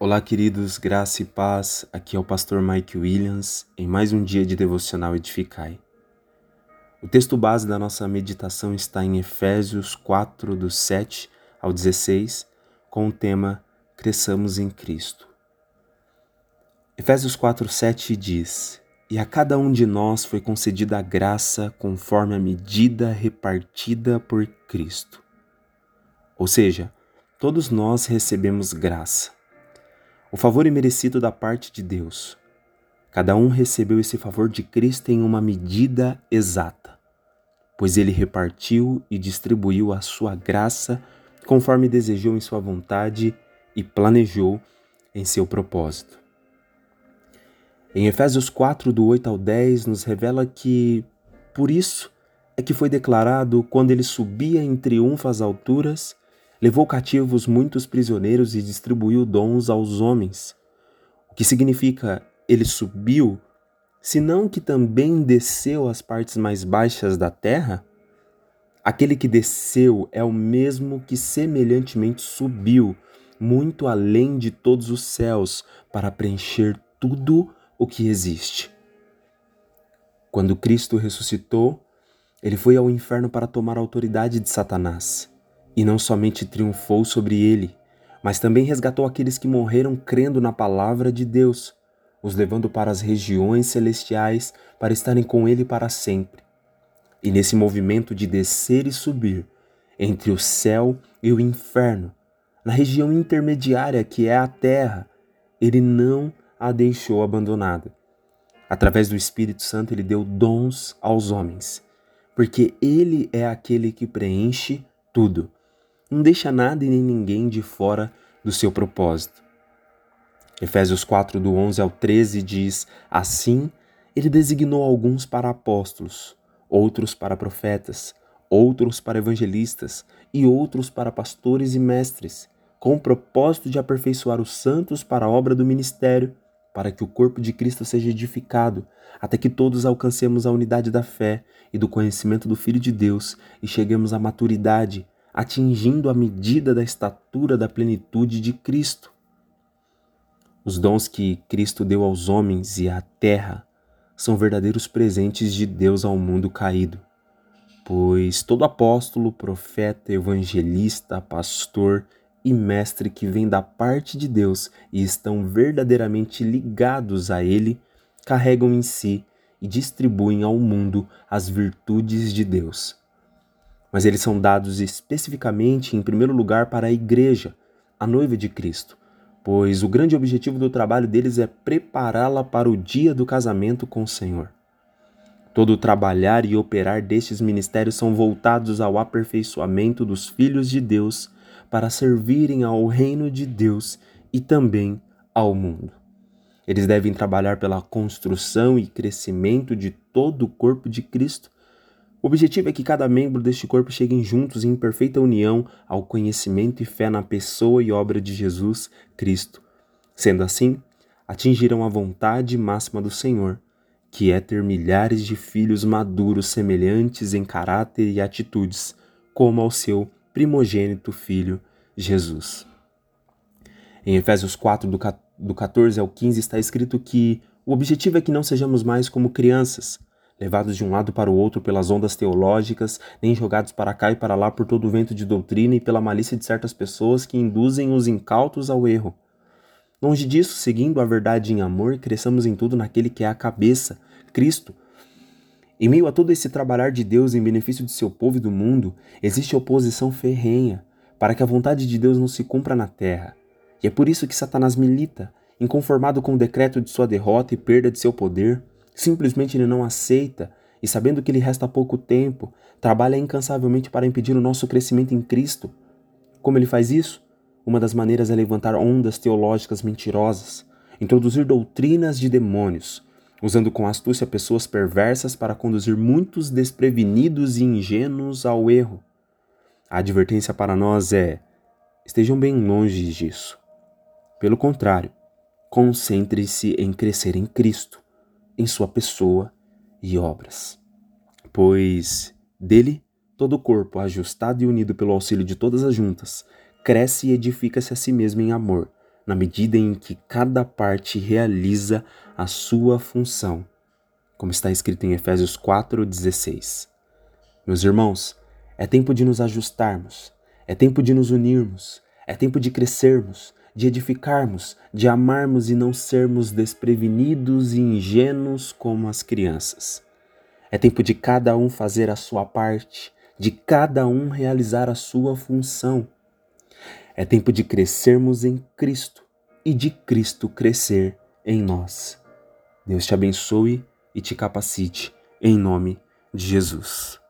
Olá, queridos, graça e paz. Aqui é o pastor Mike Williams em mais um dia de devocional Edificai. O texto base da nossa meditação está em Efésios 4, do 7 ao 16, com o tema Cresçamos em Cristo. Efésios 4, 7 diz: E a cada um de nós foi concedida a graça conforme a medida repartida por Cristo. Ou seja, todos nós recebemos graça o favor imerecido da parte de Deus. Cada um recebeu esse favor de Cristo em uma medida exata, pois ele repartiu e distribuiu a sua graça conforme desejou em sua vontade e planejou em seu propósito. Em Efésios 4, do 8 ao 10, nos revela que, por isso, é que foi declarado quando ele subia em triunfo às alturas levou cativos muitos prisioneiros e distribuiu dons aos homens. O que significa ele subiu, senão que também desceu às partes mais baixas da terra? Aquele que desceu é o mesmo que semelhantemente subiu muito além de todos os céus para preencher tudo o que existe. Quando Cristo ressuscitou, ele foi ao inferno para tomar a autoridade de Satanás. E não somente triunfou sobre ele, mas também resgatou aqueles que morreram crendo na palavra de Deus, os levando para as regiões celestiais para estarem com ele para sempre. E nesse movimento de descer e subir, entre o céu e o inferno, na região intermediária que é a terra, ele não a deixou abandonada. Através do Espírito Santo, ele deu dons aos homens, porque ele é aquele que preenche tudo não deixa nada e nem ninguém de fora do seu propósito. Efésios 4, do 11 ao 13 diz: Assim, ele designou alguns para apóstolos, outros para profetas, outros para evangelistas e outros para pastores e mestres, com o propósito de aperfeiçoar os santos para a obra do ministério, para que o corpo de Cristo seja edificado, até que todos alcancemos a unidade da fé e do conhecimento do Filho de Deus e cheguemos à maturidade atingindo a medida da estatura da plenitude de Cristo. Os dons que Cristo deu aos homens e à terra são verdadeiros presentes de Deus ao mundo caído, pois todo apóstolo, profeta, evangelista, pastor e mestre que vem da parte de Deus e estão verdadeiramente ligados a Ele, carregam em si e distribuem ao mundo as virtudes de Deus mas eles são dados especificamente, em primeiro lugar, para a igreja, a noiva de Cristo, pois o grande objetivo do trabalho deles é prepará-la para o dia do casamento com o Senhor. Todo o trabalhar e operar destes ministérios são voltados ao aperfeiçoamento dos filhos de Deus para servirem ao reino de Deus e também ao mundo. Eles devem trabalhar pela construção e crescimento de todo o corpo de Cristo o objetivo é que cada membro deste corpo cheguem juntos em perfeita união ao conhecimento e fé na pessoa e obra de Jesus Cristo. Sendo assim, atingirão a vontade máxima do Senhor, que é ter milhares de filhos maduros semelhantes em caráter e atitudes, como ao seu primogênito filho Jesus. Em Efésios 4, do 14 ao 15, está escrito que o objetivo é que não sejamos mais como crianças levados de um lado para o outro pelas ondas teológicas, nem jogados para cá e para lá por todo o vento de doutrina e pela malícia de certas pessoas que induzem os incautos ao erro. Longe disso, seguindo a verdade em amor, cresçamos em tudo naquele que é a cabeça, Cristo. Em meio a todo esse trabalhar de Deus em benefício de seu povo e do mundo, existe oposição ferrenha para que a vontade de Deus não se cumpra na terra. E é por isso que Satanás milita, inconformado com o decreto de sua derrota e perda de seu poder, Simplesmente ele não aceita e, sabendo que lhe resta pouco tempo, trabalha incansavelmente para impedir o nosso crescimento em Cristo. Como ele faz isso? Uma das maneiras é levantar ondas teológicas mentirosas, introduzir doutrinas de demônios, usando com astúcia pessoas perversas para conduzir muitos desprevenidos e ingênuos ao erro. A advertência para nós é: estejam bem longe disso. Pelo contrário, concentre-se em crescer em Cristo em sua pessoa e obras. Pois dele todo o corpo, ajustado e unido pelo auxílio de todas as juntas, cresce e edifica-se a si mesmo em amor, na medida em que cada parte realiza a sua função, como está escrito em Efésios 4:16. Meus irmãos, é tempo de nos ajustarmos, é tempo de nos unirmos, é tempo de crescermos, de edificarmos, de amarmos e não sermos desprevenidos e ingênuos como as crianças. É tempo de cada um fazer a sua parte, de cada um realizar a sua função. É tempo de crescermos em Cristo e de Cristo crescer em nós. Deus te abençoe e te capacite, em nome de Jesus.